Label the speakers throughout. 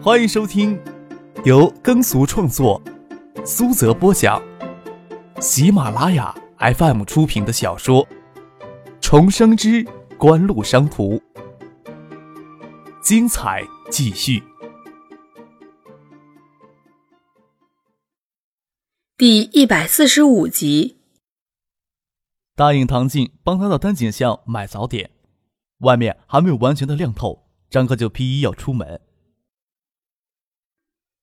Speaker 1: 欢迎收听由耕俗创作、苏泽播讲、喜马拉雅 FM 出品的小说《重生之官路商途》，精彩继续。
Speaker 2: 第一百四十五集，
Speaker 1: 答应唐静帮他到丹景巷买早点，外面还没有完全的亮透，张克就披衣要出门。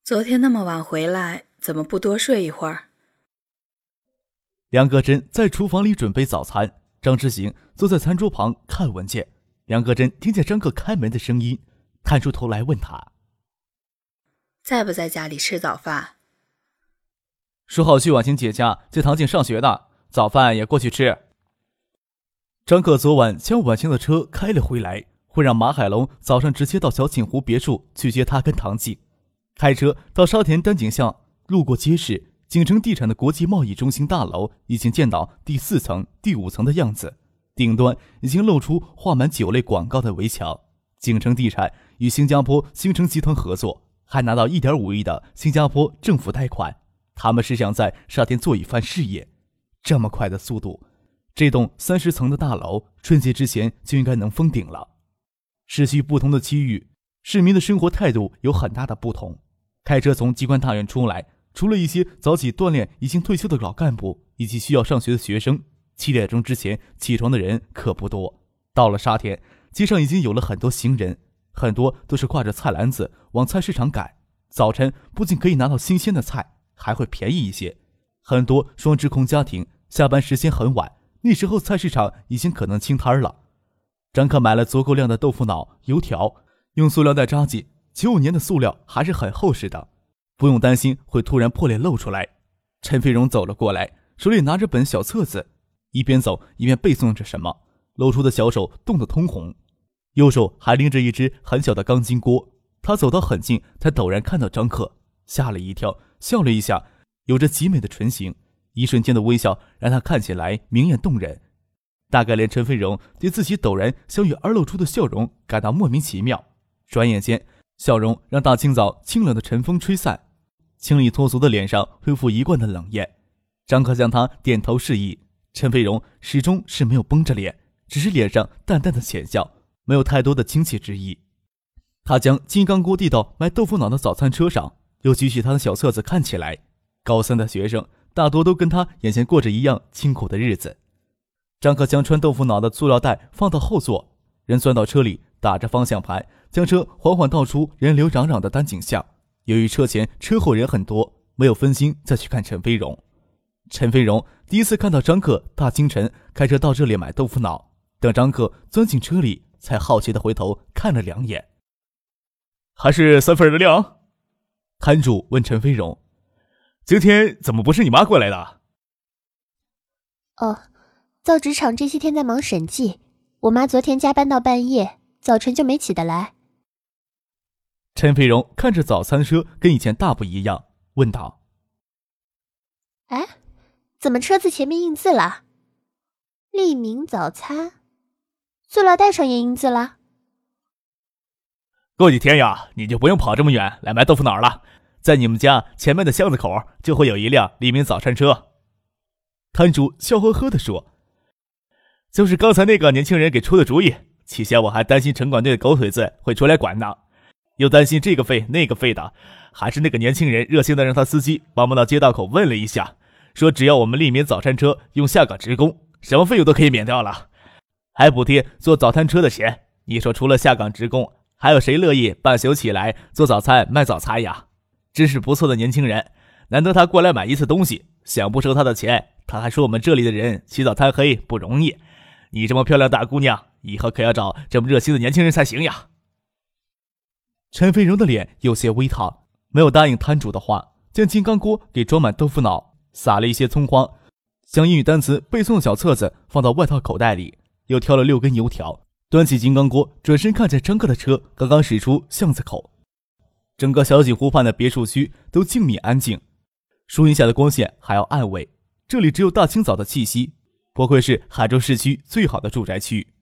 Speaker 2: 昨天那么晚回来，怎么不多睡一会儿？
Speaker 1: 梁格真在厨房里准备早餐，张之行坐在餐桌旁看文件。梁格真听见张克开门的声音，探出头来问他：“
Speaker 2: 在不在家里吃早饭？”
Speaker 1: 说好去婉晴姐家接唐静上学的，早饭也过去吃。张克昨晚将婉晴的车开了回来，会让马海龙早上直接到小锦湖别墅去接他跟唐静。开车到沙田丹景巷，路过街市，景城地产的国际贸易中心大楼已经见到第四层、第五层的样子，顶端已经露出画满酒类广告的围墙。景城地产与新加坡星城集团合作，还拿到一点五亿的新加坡政府贷款。他们是想在沙田做一番事业。这么快的速度，这栋三十层的大楼春节之前就应该能封顶了。市区不同的区域，市民的生活态度有很大的不同。开车从机关大院出来，除了一些早起锻炼、已经退休的老干部以及需要上学的学生，七点钟之前起床的人可不多。到了沙田，街上已经有了很多行人，很多都是挎着菜篮子往菜市场赶。早晨不仅可以拿到新鲜的菜，还会便宜一些。很多双职工家庭下班时间很晚，那时候菜市场已经可能清摊了。张克买了足够量的豆腐脑、油条，用塑料袋扎紧。九五年的塑料还是很厚实的，不用担心会突然破裂露出来。陈飞荣走了过来，手里拿着本小册子，一边走一边背诵着什么，露出的小手冻得通红，右手还拎着一只很小的钢筋锅。他走到很近，才陡然看到张克，吓了一跳，笑了一下，有着极美的唇形，一瞬间的微笑让他看起来明艳动人。大概连陈飞荣对自己陡然相遇而露出的笑容感到莫名其妙，转眼间。笑容让大清早清冷的晨风吹散，清丽脱俗的脸上恢复一贯的冷艳。张克向他点头示意，陈飞荣始终是没有绷着脸，只是脸上淡淡的浅笑，没有太多的亲切之意。他将金刚锅递到卖豆腐脑的早餐车上，又举起他的小册子看起来。高三的学生大多都跟他眼前过着一样清苦的日子。张克将穿豆腐脑的塑料袋放到后座，人钻到车里。打着方向盘，将车缓缓倒出人流攘攘的单景巷。由于车前车后人很多，没有分心再去看陈飞荣。陈飞荣第一次看到张克大清晨开车到这里买豆腐脑，等张克钻进车里，才好奇的回头看了两眼。还是三份的量？摊主问陈飞荣：“今天怎么不是你妈过来的？”
Speaker 3: 哦，造纸厂这些天在忙审计，我妈昨天加班到半夜。早晨就没起得来。
Speaker 1: 陈飞荣看着早餐车跟以前大不一样，问道：“
Speaker 3: 哎，怎么车子前面印字了？利民早餐，塑料袋上也印字了。
Speaker 1: 过几天呀，你就不用跑这么远来买豆腐脑了，在你们家前面的巷子口就会有一辆利民早餐车。”摊主笑呵呵地说：“就是刚才那个年轻人给出的主意。”起先我还担心城管队的狗腿子会出来管呢，又担心这个费那个费的，还是那个年轻人热心的让他司机帮忙到街道口问了一下，说只要我们利民早餐车用下岗职工，什么费用都可以免掉了，还补贴做早餐车的钱。你说除了下岗职工，还有谁乐意半宿起来做早餐卖早餐呀？真是不错的年轻人，难得他过来买一次东西，想不收他的钱，他还说我们这里的人起早贪黑不容易。你这么漂亮大姑娘。以后可要找这么热心的年轻人才行呀！陈飞荣的脸有些微烫，没有答应摊主的话，将金刚锅给装满豆腐脑，撒了一些葱花，将英语单词背诵的小册子放到外套口袋里，又挑了六根油条，端起金刚锅，转身看见张克的车刚刚驶出巷子口，整个小景湖畔的别墅区都静谧安静，树荫下的光线还要暗微，这里只有大清早的气息，不愧是海州市区最好的住宅区。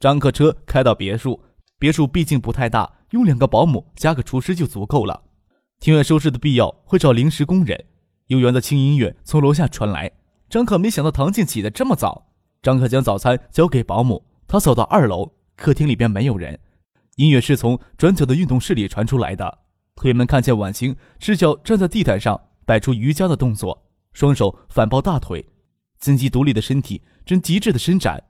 Speaker 1: 张克车开到别墅，别墅毕竟不太大，用两个保姆加个厨师就足够了。庭院收拾的必要会找临时工人。悠远的轻音乐从楼下传来。张可没想到唐静起得这么早。张可将早餐交给保姆，他走到二楼，客厅里边没有人。音乐是从转角的运动室里传出来的。推门看见婉清赤脚站在地毯上，摆出瑜伽的动作，双手反抱大腿，金鸡独立的身体正极致的伸展。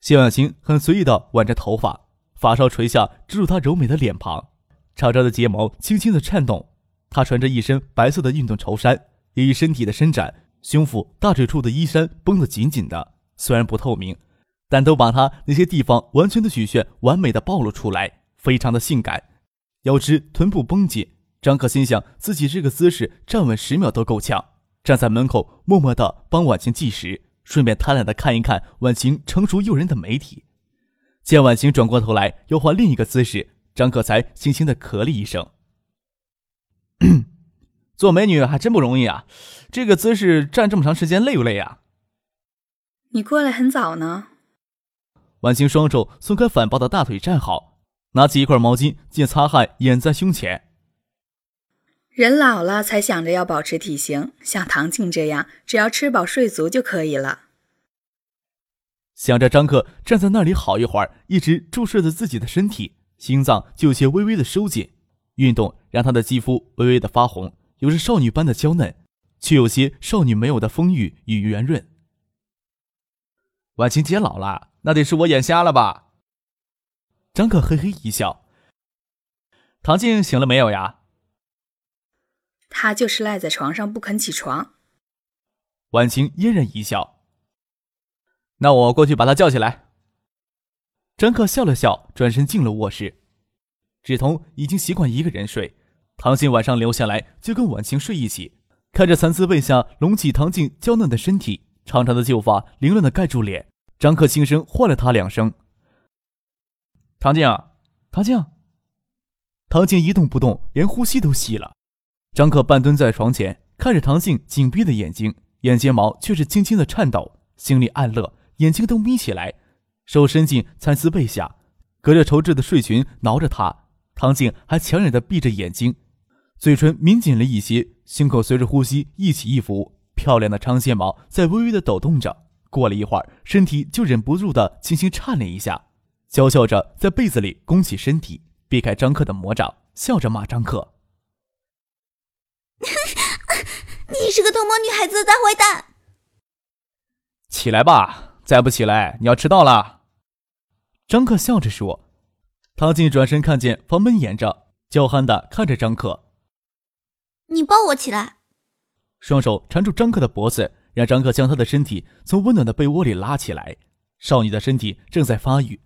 Speaker 1: 谢婉清很随意地挽着头发，发梢垂下，遮住她柔美的脸庞，长长的睫毛轻轻地颤动。她穿着一身白色的运动绸衫，由于身体的伸展，胸腹、大腿处的衣衫绷得紧紧的，虽然不透明，但都把她那些地方完全的曲线完美的暴露出来，非常的性感。腰肢、臀部绷紧，张可心想自己这个姿势站稳十秒都够呛。站在门口，默默地帮婉晴计时，顺便贪婪的看一看婉晴成熟诱人的美体。见婉晴转过头来又换另一个姿势，张可才轻轻的咳了一声。做美女还真不容易啊！这个姿势站这么长时间，累不累啊？
Speaker 2: 你过来很早呢。
Speaker 1: 婉晴双手松开反抱的大腿，站好，拿起一块毛巾，借擦汗掩在胸前。
Speaker 2: 人老了才想着要保持体型，像唐静这样，只要吃饱睡足就可以了。
Speaker 1: 想着张克站在那里好一会儿，一直注视着自己的身体，心脏就有些微微的收紧。运动让她的肌肤微微的发红，有着少女般的娇嫩，却有些少女没有的丰腴与圆润。婉清姐老了，那得是我眼瞎了吧？张克嘿嘿一笑。唐静醒了没有呀？
Speaker 2: 他就是赖在床上不肯起床。
Speaker 1: 婉晴嫣然一笑。那我过去把他叫起来。张克笑了笑，转身进了卧室。芷彤已经习惯一个人睡，唐静晚上留下来就跟婉晴睡一起。看着蚕丝被下隆起唐静娇嫩的身体，长长的秀发凌乱的盖住脸，张克轻声唤了她两声：“唐静，唐静。”唐静一动不动，连呼吸都细了。张克半蹲在床前，看着唐静紧闭的眼睛，眼睫毛却是轻轻的颤抖，心里暗乐，眼睛都眯起来，手伸进蚕丝被下，隔着绸制的睡裙挠着她。唐静还强忍的闭着眼睛，嘴唇抿紧了一些，胸口随着呼吸一起一伏，漂亮的长睫毛在微微的抖动着。过了一会儿，身体就忍不住的轻轻颤了一下，娇笑着在被子里弓起身体，避开张克的魔掌，笑着骂张克：“
Speaker 3: 你是个偷摸女孩子的大坏蛋！”
Speaker 1: 起来吧，再不起来你要迟到了。”张克笑着说。唐静转身看见房门掩着，娇憨的看着张克：“
Speaker 3: 你抱我起来。”
Speaker 1: 双手缠住张克的脖子，让张克将他的身体从温暖的被窝里拉起来。少女的身体正在发育，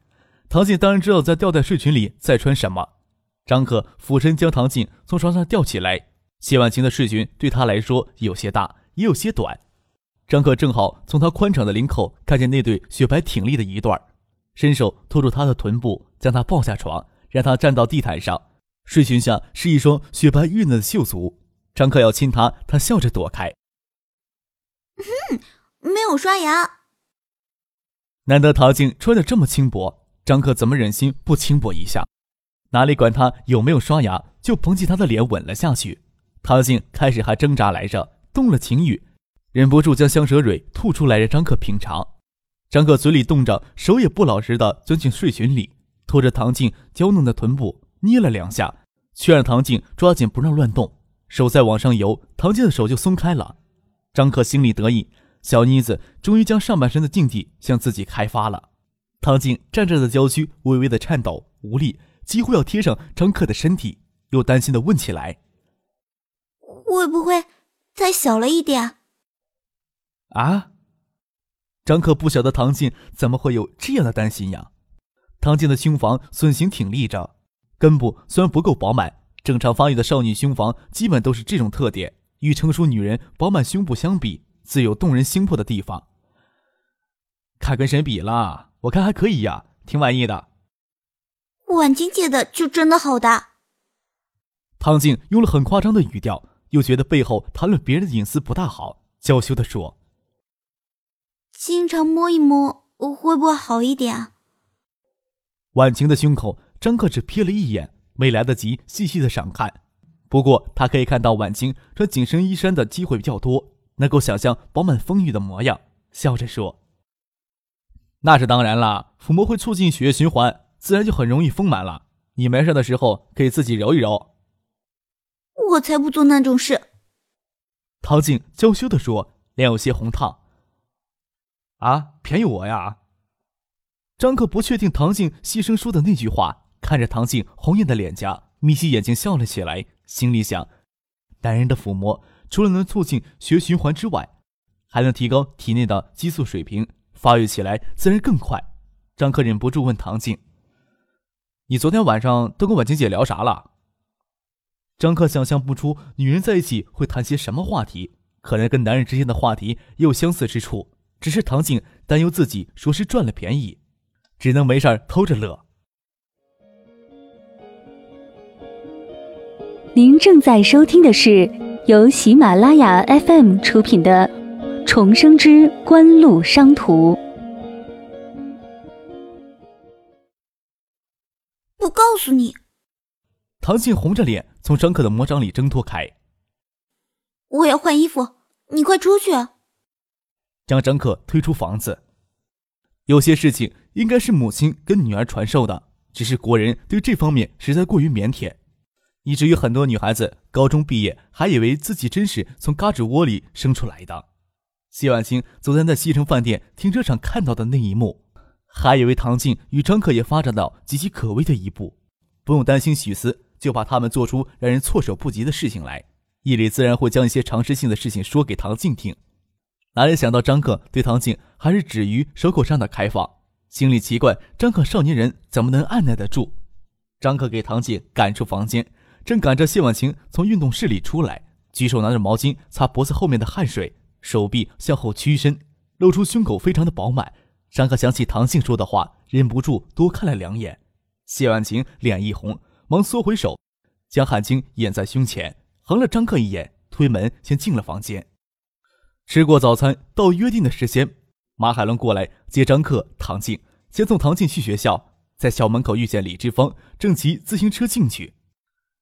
Speaker 1: 唐静当然知道在吊带睡裙里在穿什么。张克俯身将唐静从床上吊起来。谢婉晴的睡裙对他来说有些大，也有些短。张克正好从她宽敞的领口看见那对雪白挺立的一段。伸手托住她的臀部，将她抱下床，让她站到地毯上。睡裙下是一双雪白玉嫩的秀足。张克要亲她，她笑着躲开。
Speaker 3: 哼，没有刷牙。
Speaker 1: 难得陶静穿的这么轻薄，张克怎么忍心不轻薄一下？哪里管她有没有刷牙，就捧起她的脸吻了下去。唐静开始还挣扎来着，动了情欲，忍不住将香舌蕊吐出来让张克品尝。张克嘴里动着，手也不老实的钻进睡裙里，拖着唐静娇嫩的臀部捏了两下，却让唐静抓紧不让乱动。手再往上游，唐静的手就松开了。张克心里得意，小妮子终于将上半身的禁忌向自己开发了。唐静站着的娇躯微微的颤抖，无力，几乎要贴上张克的身体，又担心的问起来：“
Speaker 3: 会不会再小了一点？”
Speaker 1: 啊？张克不晓得唐静怎么会有这样的担心呀。唐静的胸房笋形挺立着，根部虽然不够饱满，正常发育的少女胸房基本都是这种特点。与成熟女人饱满胸部相比，自有动人心魄的地方。看跟谁比了？我看还可以呀，挺满意的。
Speaker 3: 婉晶姐的就真的好大。
Speaker 1: 唐静用了很夸张的语调，又觉得背后谈论别人的隐私不大好，娇羞的说。
Speaker 3: 经常摸一摸，会不会好一点？
Speaker 1: 婉晴的胸口，张克只瞥了一眼，没来得及细细的赏看。不过他可以看到婉晴穿紧身衣衫的机会比较多，能够想象饱满丰腴的模样，笑着说：“那是当然啦，抚摸会促进血液循环，自然就很容易丰满了。你没事的时候可以自己揉一揉。”
Speaker 4: 我才不做那种事。
Speaker 1: 唐静娇羞的说，脸有些红烫。啊，便宜我呀！张克不确定唐静细声说的那句话，看着唐静红艳的脸颊，眯起眼睛笑了起来，心里想：男人的抚摸除了能促进血液循环之外，还能提高体内的激素水平，发育起来自然更快。张克忍不住问唐静：“你昨天晚上都跟婉晴姐聊啥了？”张克想象不出女人在一起会谈些什么话题，可能跟男人之间的话题也有相似之处，只是唐静担忧自己说是赚了便宜，只能没事偷着乐。
Speaker 5: 您正在收听的是由喜马拉雅 FM 出品的《重生之官路商途》。
Speaker 4: 不告诉你。
Speaker 1: 唐静红着脸从张克的魔掌里挣脱开。
Speaker 4: 我要换衣服，你快出去！
Speaker 1: 将张克推出房子。有些事情应该是母亲跟女儿传授的，只是国人对这方面实在过于腼腆，以至于很多女孩子高中毕业还以为自己真是从嘎吱窝里生出来的。谢婉清昨天在西城饭店停车场看到的那一幕，还以为唐静与张克也发展到岌岌可危的一步，不用担心许思。就怕他们做出让人措手不及的事情来，夜里自然会将一些常识性的事情说给唐静听。哪里想到张克对唐静还是止于手口上的开放，心里奇怪：张克少年人怎么能按耐得住？张克给唐静赶出房间，正赶着谢婉晴从运动室里出来，举手拿着毛巾擦脖子后面的汗水，手臂向后屈伸，露出胸口非常的饱满。张克想起唐静说的话，忍不住多看了两眼。谢婉晴脸一红。忙缩回手，将汗巾掩在胸前，横了张克一眼，推门先进了房间。吃过早餐，到约定的时间，马海龙过来接张克、唐静，先送唐静去学校。在校门口遇见李志芳，正骑自行车进去。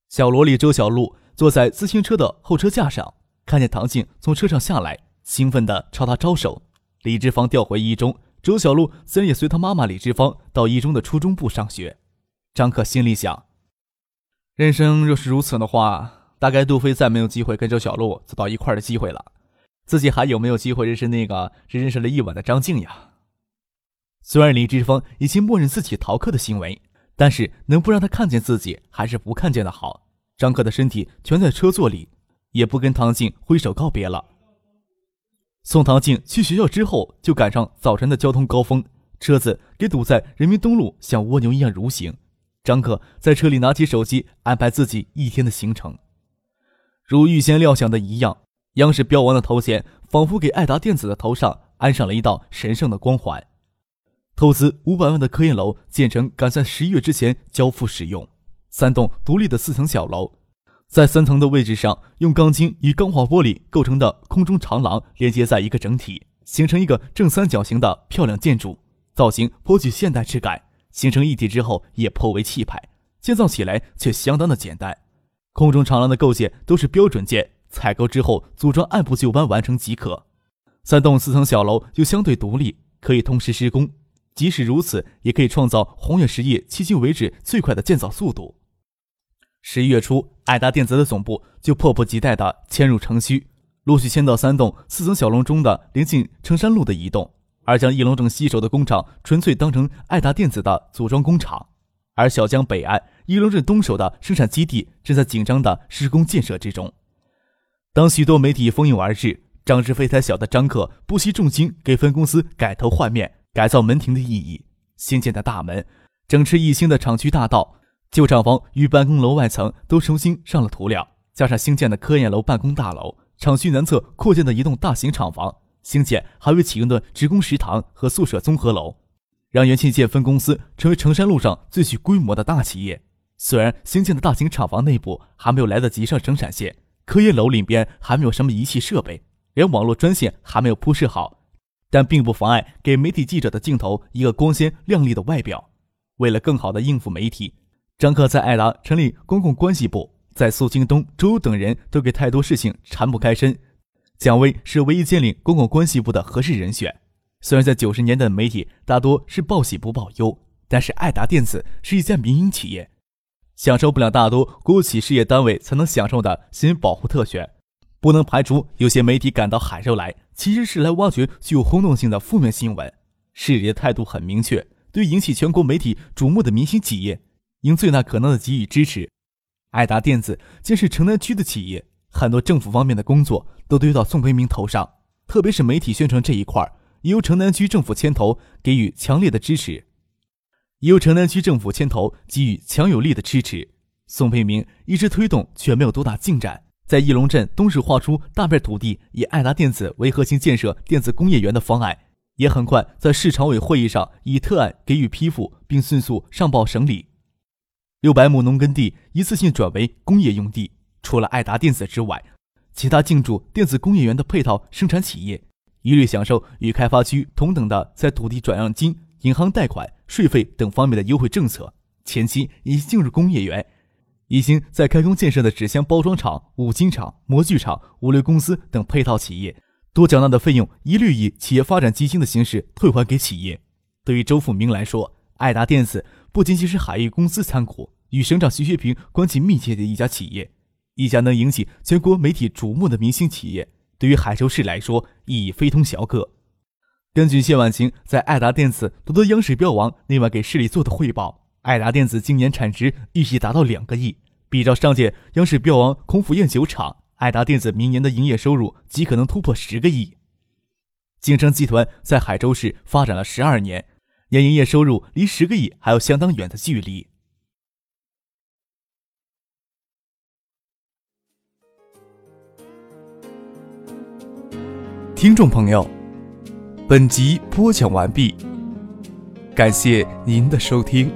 Speaker 1: 小萝莉周小璐坐在自行车的后车架上，看见唐静从车上下来，兴奋地朝他招手。李志芳调回一中，周小璐自然也随她妈妈李志芳到一中的初中部上学。张克心里想。人生若是如此的话，大概杜飞再没有机会跟周小璐走到一块的机会了。自己还有没有机会认识那个只认识了一晚的张静呀？虽然李志峰已经默认自己逃课的行为，但是能不让他看见自己，还是不看见的好。张克的身体全在车座里，也不跟唐静挥手告别了。送唐静去学校之后，就赶上早晨的交通高峰，车子给堵在人民东路，像蜗牛一样蠕行。张克在车里拿起手机，安排自己一天的行程。如预先料想的一样，央视标王的头衔仿佛给爱达电子的头上安上了一道神圣的光环。投资五百万的科研楼建成，赶在十一月之前交付使用。三栋独立的四层小楼，在三层的位置上，用钢筋与钢化玻璃构成的空中长廊连接在一个整体，形成一个正三角形的漂亮建筑，造型颇具现代质感。形成一体之后也颇为气派，建造起来却相当的简单。空中长廊的构件都是标准件，采购之后组装按部就班完成即可。三栋四层小楼又相对独立，可以同时施工。即使如此，也可以创造宏远实业迄今为止最快的建造速度。十一月初，爱达电子的总部就迫不及待地迁入城区，陆续迁到三栋四层小楼中的临近成山路的一栋。而将翼龙正西首的工厂纯粹当成爱达电子的组装工厂，而小江北岸翼龙镇东首的生产基地正在紧张的施工建设之中。当许多媒体蜂拥而至，张志飞才晓得张克不惜重金给分公司改头换面、改造门庭的意义。新建的大门、整饬一新的厂区大道、旧厂房与办公楼外层都重新上了涂料，加上新建的科研楼办公大楼、厂区南侧扩建的一栋大型厂房。兴建还未启用的职工食堂和宿舍综合楼，让元器件分公司成为成山路上最具规模的大企业。虽然新建的大型厂房内部还没有来得及上生产线，科研楼里边还没有什么仪器设备，连网络专线还没有铺设好，但并不妨碍给媒体记者的镜头一个光鲜亮丽的外表。为了更好地应付媒体，张克在爱达成立公共关系部，在苏京东、周等人都给太多事情缠不开身，蒋威是唯一建立公共关系部的合适人选。虽然在九十年代的媒体大多是报喜不报忧，但是爱达电子是一家民营企业，享受不了大多国企事业单位才能享受的新保护特权。不能排除有些媒体赶到海州来，其实是来挖掘具有轰动性的负面新闻。市里的态度很明确，对引起全国媒体瞩目的明星企业，应最大可能的给予支持。爱达电子既是城南区的企业，很多政府方面的工作都堆到宋培明头上，特别是媒体宣传这一块，也由城南区政府牵头给予强烈的支持，也由城南区政府牵头给予强有力的支持。宋培明一直推动，却没有多大进展。在义龙镇东市划出大片土地，以爱达电子为核心建设电子工业园的方案，也很快在市常委会议上以特案给予批复，并迅速上报省里。六百亩农耕地一次性转为工业用地，除了爱达电子之外，其他进驻电子工业园的配套生产企业，一律享受与开发区同等的在土地转让金、银行贷款、税费等方面的优惠政策。前期已进入工业园。已经在开工建设的纸箱包装厂、五金厂、模具厂、物流公司等配套企业，多缴纳的费用一律以企业发展基金的形式退还给企业。对于周富明来说，爱达电子不仅仅是海域公司参股、与省长徐学平关系密切的一家企业，一家能引起全国媒体瞩目的明星企业，对于海州市来说意义非同小可。根据谢婉晴在爱达电子夺得央视标王那晚给市里做的汇报，爱达电子今年产值预计达到两个亿。比照上届央视标王孔府宴酒厂，爱达电子明年的营业收入极可能突破十个亿。景城集团在海州市发展了十二年，年营业收入离十个亿还有相当远的距离。听众朋友，本集播讲完毕，感谢您的收听。